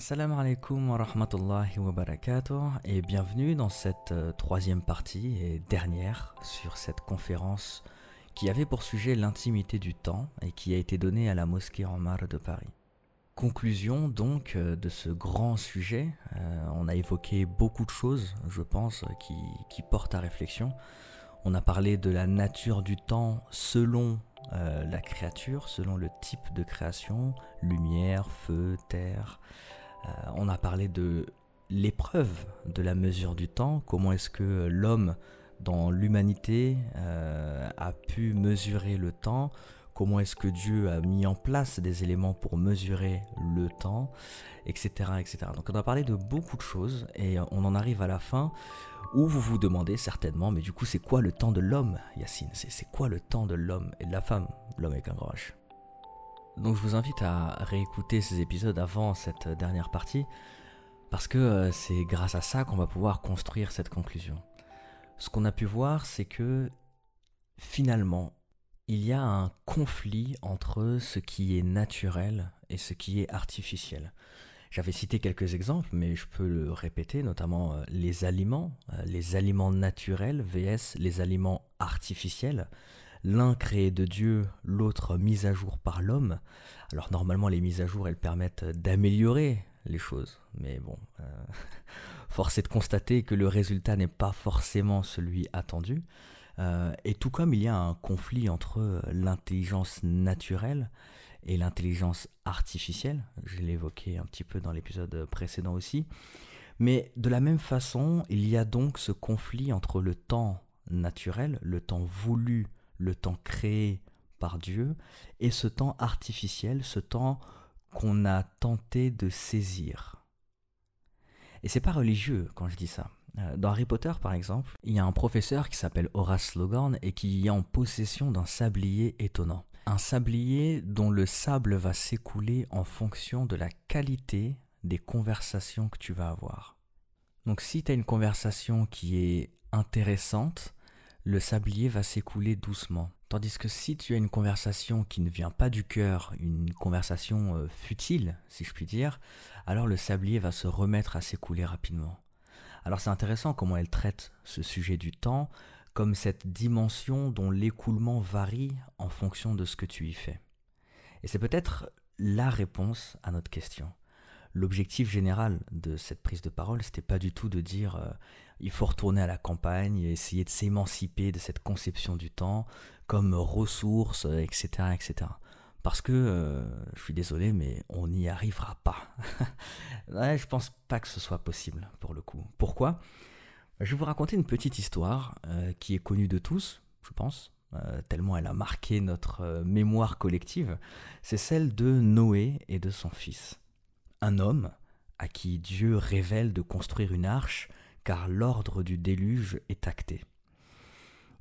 Assalamu alaikum wa rahmatullahi wa barakatuh et bienvenue dans cette euh, troisième partie et dernière sur cette conférence qui avait pour sujet l'intimité du temps et qui a été donnée à la mosquée Omar de Paris. Conclusion donc euh, de ce grand sujet, euh, on a évoqué beaucoup de choses je pense qui, portent à réflexion. On a parlé de la nature du temps selon la créature, selon le type de création, lumière, feu, terre, on a parlé de l'épreuve de la mesure du temps, comment est-ce que l'homme dans l'humanité euh, a pu mesurer le temps, comment est-ce que Dieu a mis en place des éléments pour mesurer le temps, etc., etc. Donc on a parlé de beaucoup de choses et on en arrive à la fin où vous vous demandez certainement, mais du coup c'est quoi le temps de l'homme, Yacine? C'est quoi le temps de l'homme? Et de la femme, l'homme avec un grand H donc je vous invite à réécouter ces épisodes avant cette dernière partie, parce que euh, c'est grâce à ça qu'on va pouvoir construire cette conclusion. Ce qu'on a pu voir, c'est que finalement, il y a un conflit entre ce qui est naturel et ce qui est artificiel. J'avais cité quelques exemples, mais je peux le répéter, notamment euh, les aliments, euh, les aliments naturels vs les aliments artificiels l'un créé de Dieu, l'autre mis à jour par l'homme. Alors normalement les mises à jour elles permettent d'améliorer les choses, mais bon, euh, force est de constater que le résultat n'est pas forcément celui attendu. Euh, et tout comme il y a un conflit entre l'intelligence naturelle et l'intelligence artificielle, je l'ai évoqué un petit peu dans l'épisode précédent aussi, mais de la même façon, il y a donc ce conflit entre le temps naturel, le temps voulu le temps créé par Dieu, et ce temps artificiel, ce temps qu'on a tenté de saisir. Et c'est pas religieux quand je dis ça. Euh, dans Harry Potter, par exemple, il y a un professeur qui s'appelle Horace Slughorn et qui est en possession d'un sablier étonnant. Un sablier dont le sable va s'écouler en fonction de la qualité des conversations que tu vas avoir. Donc si tu as une conversation qui est intéressante, le sablier va s'écouler doucement. Tandis que si tu as une conversation qui ne vient pas du cœur, une conversation euh, futile, si je puis dire, alors le sablier va se remettre à s'écouler rapidement. Alors c'est intéressant comment elle traite ce sujet du temps comme cette dimension dont l'écoulement varie en fonction de ce que tu y fais. Et c'est peut-être la réponse à notre question l'objectif général de cette prise de parole, c'était pas du tout de dire euh, il faut retourner à la campagne essayer de s'émanciper de cette conception du temps comme ressource, etc., etc. Parce que, euh, je suis désolé, mais on n'y arrivera pas. je pense pas que ce soit possible, pour le coup. Pourquoi? Je vais vous raconter une petite histoire euh, qui est connue de tous, je pense, tellement elle a marqué notre mémoire collective. C'est celle de Noé et de son fils un homme à qui Dieu révèle de construire une arche car l'ordre du déluge est acté.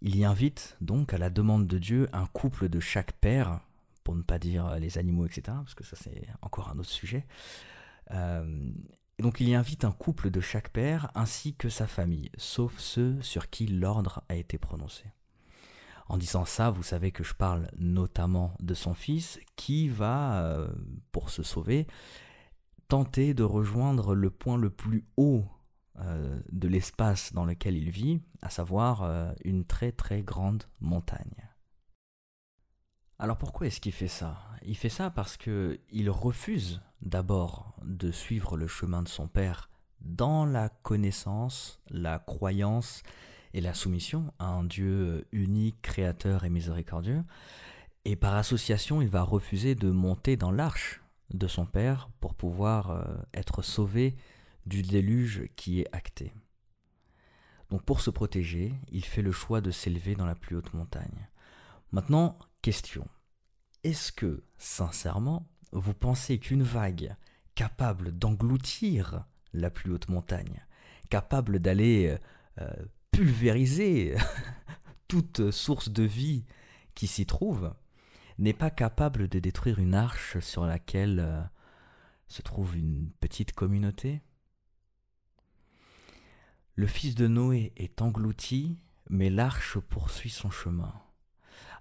Il y invite donc à la demande de Dieu un couple de chaque père, pour ne pas dire les animaux, etc., parce que ça c'est encore un autre sujet. Euh, donc il y invite un couple de chaque père ainsi que sa famille, sauf ceux sur qui l'ordre a été prononcé. En disant ça, vous savez que je parle notamment de son fils qui va, euh, pour se sauver, tenter de rejoindre le point le plus haut euh, de l'espace dans lequel il vit, à savoir euh, une très très grande montagne. Alors pourquoi est-ce qu'il fait ça? Il fait ça parce que il refuse d'abord de suivre le chemin de son père dans la connaissance, la croyance et la soumission à un Dieu unique, créateur et miséricordieux. Et par association, il va refuser de monter dans l'arche de son père pour pouvoir euh, être sauvé du déluge qui est acté. Donc pour se protéger, il fait le choix de s'élever dans la plus haute montagne. Maintenant, question. Est-ce que, sincèrement, vous pensez qu'une vague capable d'engloutir la plus haute montagne, capable d'aller euh, pulvériser toute source de vie qui s'y trouve, n'est pas capable de détruire une arche sur laquelle euh, se trouve une petite communauté Le fils de Noé est englouti, mais l'arche poursuit son chemin.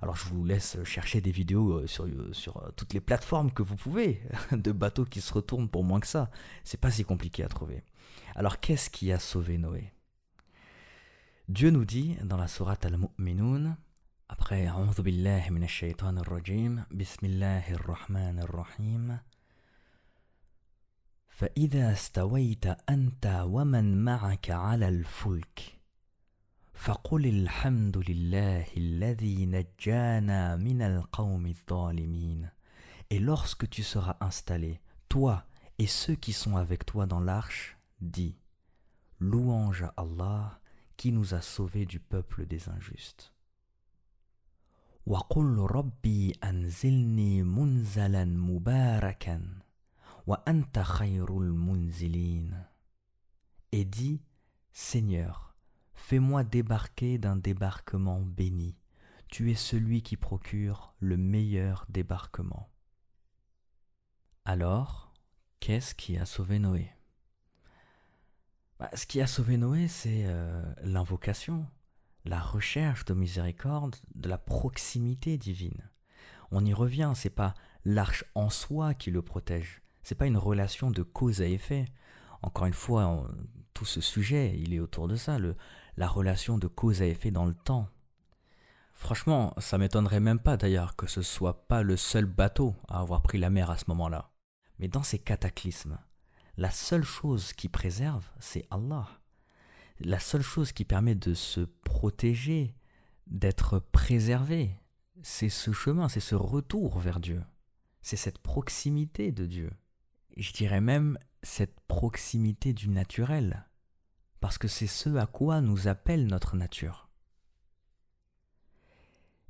Alors je vous laisse chercher des vidéos sur, sur toutes les plateformes que vous pouvez de bateaux qui se retournent pour moins que ça. C'est pas si compliqué à trouver. Alors qu'est-ce qui a sauvé Noé? Dieu nous dit dans la sourate Al-Mu'minun après A'udhu billahi minash shaitanir rajim Bismillahir rahmanir rahim فإذا استويت أنت ومن معك على الفلك فقل الحمد لله الذي نجانا من القوم الظالمين Et lorsque tu seras installé, toi et ceux qui sont avec toi dans l'arche, dis Louange à Allah qui nous a sauvés du peuple des injustes. وقل ربي أنزلني منزلا مباركا وأنت خير المنزلين Et dis, Seigneur, fais-moi débarquer d'un débarquement béni. Tu es celui qui procure le meilleur débarquement. Alors, qu'est-ce qui a sauvé Noé bah, Ce qui a sauvé Noé, c'est euh, l'invocation, la recherche de miséricorde, de la proximité divine. On y revient, c'est pas l'arche en soi qui le protège, c'est pas une relation de cause à effet. Encore une fois, tout ce sujet, il est autour de ça, la relation de cause à effet dans le temps. Franchement, ça m'étonnerait même pas d'ailleurs que ce soit pas le seul bateau à avoir pris la mer à ce moment-là. Mais dans ces cataclysmes, la seule chose qui préserve, c'est Allah la seule chose qui permet de se protéger, d'être préservé, c'est ce chemin, c'est ce retour vers Dieu. C'est cette proximité de Dieu. Je dirais même cette proximité du naturel, parce que c'est ce à quoi nous appelle notre nature.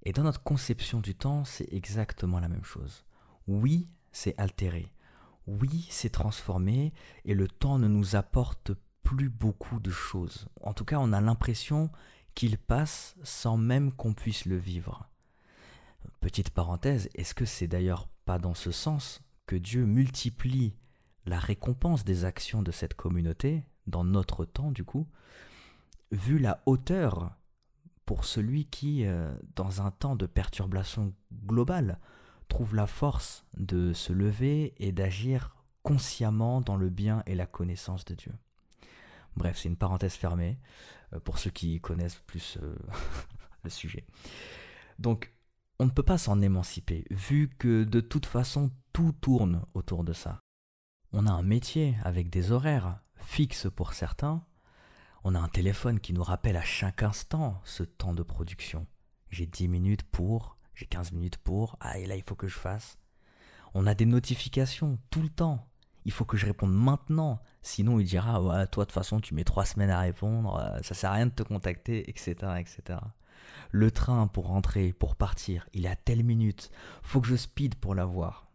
Et dans notre conception du temps, c'est exactement la même chose. Oui, c'est altéré. Oui, c'est transformé, et le temps ne nous apporte plus beaucoup de choses. En tout cas, on a l'impression qu'il passe sans même qu'on puisse le vivre. Petite parenthèse, est-ce que c'est d'ailleurs pas dans ce sens que Dieu multiplie la récompense des actions de cette communauté, dans notre temps du coup, vu la hauteur pour celui qui, euh, dans un temps de perturbation globale, trouve la force de se lever et d'agir consciemment dans le bien et la connaissance de Dieu? Bref, c'est une parenthèse fermée euh, pour ceux qui connaissent plus euh, le sujet. Donc, on ne peut pas s'en émanciper, vu que de toute façon, tout tourne autour de ça. On a un métier avec des horaires fixes pour certains. On a un téléphone qui nous rappelle à chaque instant ce temps de production. J'ai 10 minutes pour, j'ai 15 minutes pour, ah et là il faut que je fasse. On a des notifications tout le temps il faut que je réponde maintenant. Sinon, il dira, ouais, toi, de toute façon, tu mets trois semaines à répondre, euh, ça sert à rien de te contacter, etc., etc. Le train pour rentrer, pour partir, il est à telle minute. Faut que je speed pour l'avoir.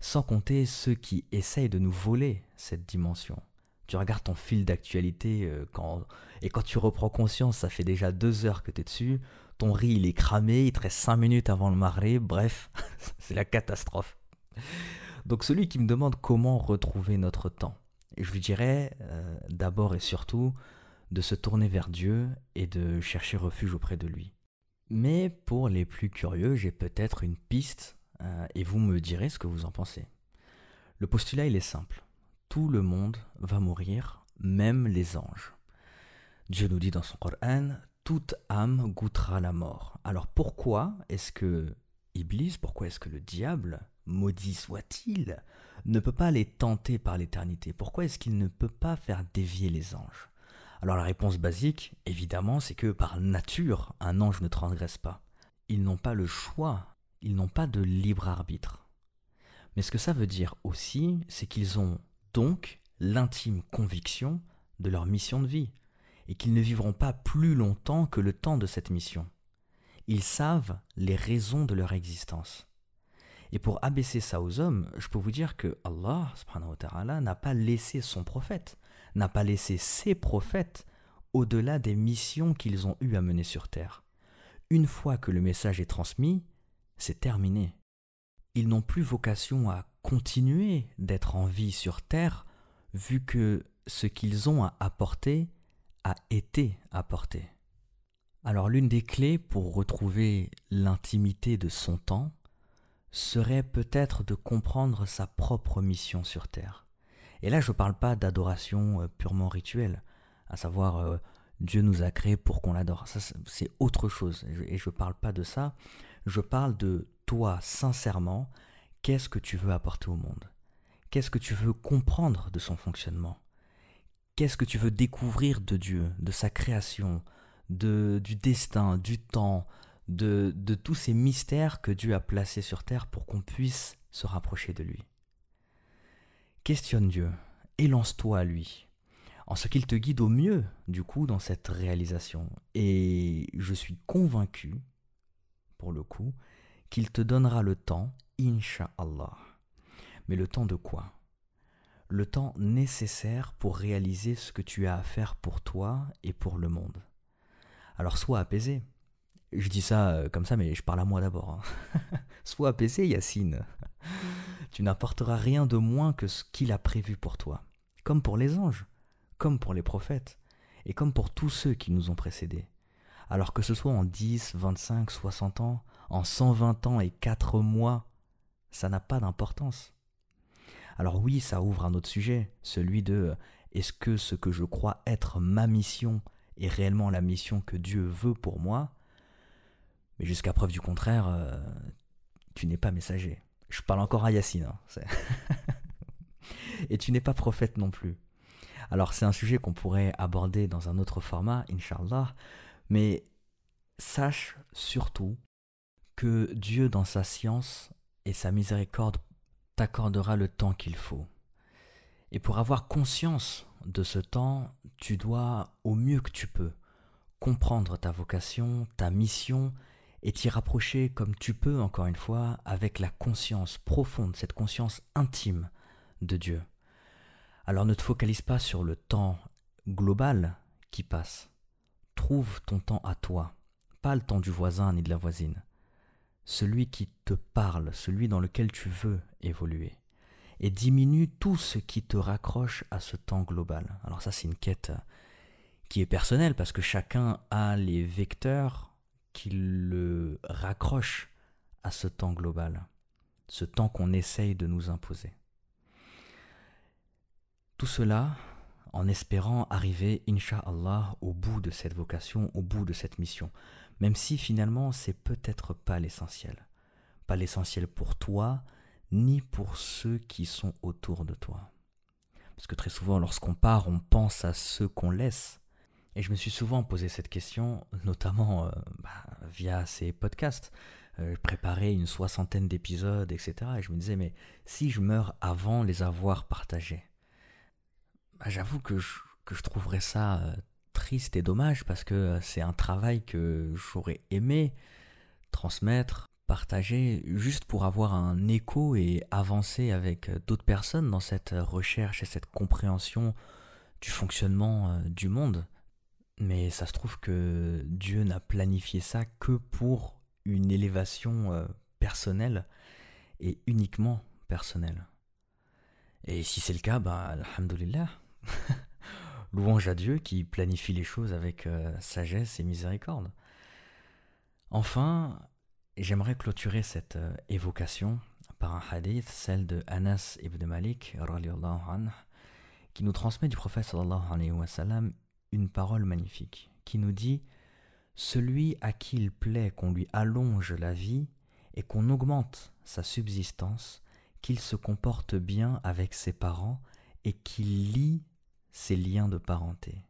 Sans compter ceux qui essayent de nous voler cette dimension. Tu regardes ton fil d'actualité euh, quand, et quand tu reprends conscience, ça fait déjà deux heures que tu es dessus. Ton riz, il est cramé, il te reste cinq minutes avant le marée. Bref, c'est la catastrophe. Donc celui qui me demande comment retrouver notre temps, je lui dirais euh, d'abord et surtout de se tourner vers Dieu et de chercher refuge auprès de lui. Mais pour les plus curieux, j'ai peut-être une piste euh, et vous me direz ce que vous en pensez. Le postulat, il est simple. Tout le monde va mourir, même les anges. Dieu nous dit dans son Coran, toute âme goûtera la mort. Alors pourquoi est-ce que Iblis, pourquoi est-ce que le diable maudit soit-il, ne peut pas les tenter par l'éternité Pourquoi est-ce qu'il ne peut pas faire dévier les anges? Alors la réponse basique, évidemment, c'est que par nature, un ange ne transgresse pas. Ils n'ont pas le choix, ils n'ont pas de libre arbitre. Mais ce que ça veut dire aussi, c'est qu'ils ont donc l'intime conviction de leur mission de vie, et qu'ils ne vivront pas plus longtemps que le temps de cette mission. Ils savent les raisons de leur existence. Et pour abaisser ça aux hommes, je peux vous dire que Allah n'a pas laissé son prophète, n'a pas laissé ses prophètes au-delà des missions qu'ils ont eu à mener sur terre. Une fois que le message est transmis, c'est terminé. Ils n'ont plus vocation à continuer d'être en vie sur terre vu que ce qu'ils ont à apporter a été apporté. Alors l'une des clés pour retrouver l'intimité de son temps serait peut-être de comprendre sa propre mission sur Terre. Et là je ne parle pas d'adoration euh, purement rituelle, à savoir euh, Dieu nous a créés pour qu'on l'adore. C'est autre chose. Et je ne parle pas de ça. Je parle de toi sincèrement, qu'est-ce que tu veux apporter au monde? Qu'est-ce que tu veux comprendre de son fonctionnement? Qu'est-ce que tu veux découvrir de Dieu, de sa création, de, du destin, du temps, de, tous ces mystères que Dieu a placés sur terre pour qu'on puisse se rapprocher de lui Questionne Dieu et lance-toi à lui, en ce qu'il te guide au mieux, du coup, dans cette réalisation. Et je suis convaincu, pour le coup, qu'il te donnera le temps, Inch'Allah. Mais le temps de quoi? Le temps nécessaire pour réaliser ce que tu as à faire pour toi et pour le monde. Alors sois apaisé. Je dis ça euh, comme ça, mais je parle à moi d'abord. Hein. sois apaisé, Yacine. tu n'apporteras rien de moins que ce qu'il a prévu pour toi. Comme pour les anges, comme pour les prophètes, et comme pour tous ceux qui nous ont précédés. Alors que ce soit en 10, 25, 60 ans, en 120 ans et 4 mois, ça n'a pas d'importance. Alors oui, ça ouvre un autre sujet, celui de est-ce que ce que je crois être ma mission est réellement la mission que Dieu veut pour moi? Mais jusqu'à preuve du contraire, euh, tu n'es pas messager. Je parle encore à Yacine. Hein, Et tu n'es pas prophète non plus. Alors c'est un sujet qu'on pourrait aborder dans un autre format, inshallah, mais sache surtout que Dieu dans sa science et sa miséricorde t'accordera le temps qu'il faut. Et pour avoir conscience de ce temps, tu dois, au mieux que tu peux, comprendre ta vocation, ta mission, et t'y rapprocher comme tu peux, encore une fois, avec la conscience profonde, cette conscience intime de Dieu. Alors ne te focalise pas sur le temps global qui passe. Trouve ton temps à toi, pas le temps du voisin ni de la voisine celui qui te parle, celui dans lequel tu veux évoluer. Et diminue tout ce qui te raccroche à ce temps global. Alors ça c'est une quête qui est personnelle parce que chacun a les vecteurs qui le raccrochent à ce temps global, ce temps qu'on essaye de nous imposer. Tout cela en espérant arriver, inshallah, au bout de cette vocation, au bout de cette mission même si finalement c'est peut-être pas l'essentiel. Pas l'essentiel pour toi, ni pour ceux qui sont autour de toi. Parce que très souvent, lorsqu'on part, on pense à ceux qu'on laisse. Et je me suis souvent posé cette question, notamment euh, bah, via ces podcasts. Euh, je préparais une soixantaine d'épisodes, etc. Et je me disais, mais si je meurs avant les avoir partagés, bah, j'avoue que je, que je trouverais ça euh, triste et dommage parce que c'est un travail que j'aurais aimé transmettre, partager, juste pour avoir un écho et avancer avec d'autres personnes dans cette recherche et cette compréhension du fonctionnement du monde. Mais ça se trouve que Dieu n'a planifié ça que pour une élévation personnelle et uniquement personnelle. Et si c'est le cas, bah, alhamdoulilah. Louange à Dieu qui planifie les choses avec euh, sagesse et miséricorde. Enfin, j'aimerais clôturer cette euh, évocation par un hadith, celle de Anas ibn Malik, qui nous transmet du prophète sallallahu alayhi wa sallam une parole magnifique, qui nous dit Celui à qui il plaît qu'on lui allonge la vie et qu'on augmente sa subsistance, qu'il se comporte bien avec ses parents et qu'il lit ces liens de parenté.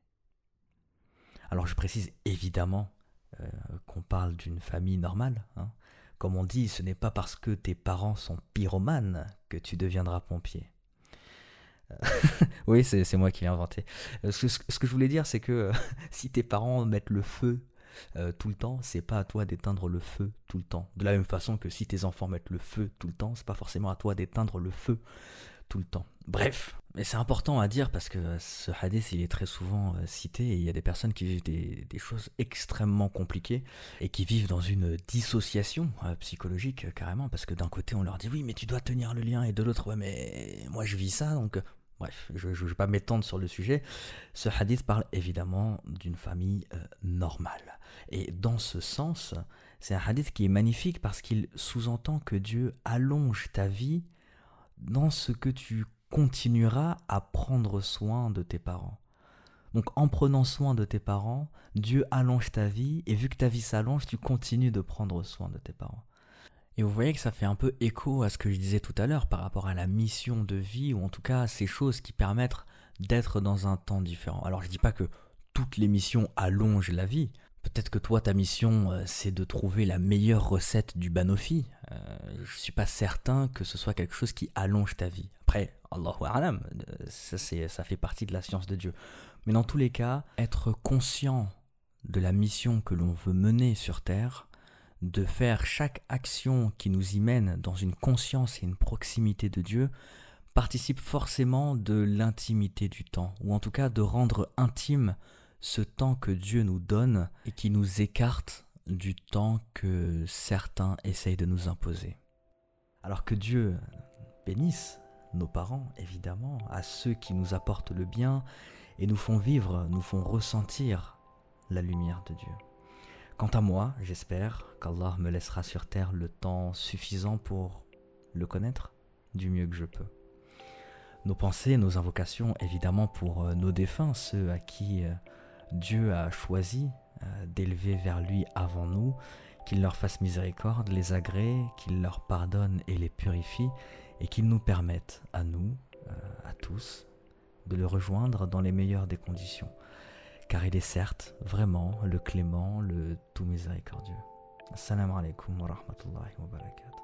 Alors je précise évidemment euh, qu'on parle d'une famille normale. Hein. Comme on dit, ce n'est pas parce que tes parents sont pyromanes que tu deviendras pompier. Euh, oui, c'est moi qui l'ai inventé. Euh, ce, que je voulais dire, c'est que si tes parents mettent le feu tout le temps, c'est pas à toi d'éteindre le feu tout le temps. De la même façon que si tes enfants mettent le feu tout le temps, c'est pas forcément à toi d'éteindre le feu tout le temps. Bref, mais c'est important à dire parce que ce hadith, il est très souvent euh, cité et il y a des personnes qui vivent des, choses extrêmement compliquées et qui vivent dans une dissociation euh, psychologique euh, carrément parce que d'un côté on leur dit oui mais tu dois tenir le lien et de l'autre ouais mais moi je vis ça donc Bref, je ne vais pas m'étendre sur le sujet. Ce hadith parle évidemment d'une famille euh, normale. Et dans ce sens, c'est un hadith qui est magnifique parce qu'il sous-entend que Dieu allonge ta vie dans ce que tu continueras à prendre soin de tes parents. Donc en prenant soin de tes parents, Dieu allonge ta vie et vu que ta vie s'allonge, tu continues de prendre soin de tes parents. Et vous voyez que ça fait un peu écho à ce que je disais tout à l'heure par rapport à la mission de vie ou en tout cas à ces choses qui permettent d'être dans un temps différent. Alors je dis pas que toutes les missions allongent la vie. Peut-être que toi, ta mission, euh, c'est de trouver la meilleure recette du banofi. Je euh, je suis pas certain que ce soit quelque chose qui allonge ta vie. Après, Allahu A'lam, euh, ça, ça fait partie de la science de Dieu. Mais dans tous les cas, être conscient de la mission que l'on veut mener sur Terre, de faire chaque action qui nous y mène dans une conscience et une proximité de Dieu, participe forcément de l'intimité du temps, ou en tout cas de rendre intime ce temps que Dieu nous donne et qui nous écarte du temps que certains essayent de nous imposer. Alors que Dieu bénisse nos parents, évidemment, à ceux qui nous apportent le bien et nous font vivre, nous font ressentir la lumière de Dieu. Quant à moi, j'espère qu'Allah me laissera sur terre le temps suffisant pour le connaître du mieux que je peux. Nos pensées, nos invocations, évidemment pour euh, nos défunts, ceux à qui euh, Dieu a choisi euh, d'élever vers lui avant nous, qu'il leur fasse miséricorde, les agrée, qu'il leur pardonne et les purifie, et qu'il nous permette à nous, à tous, de le rejoindre dans les meilleures des conditions car il est certes vraiment le clément, le tout miséricordieux. Assalamu alaikum wa rahmatullahi wa barakatuh.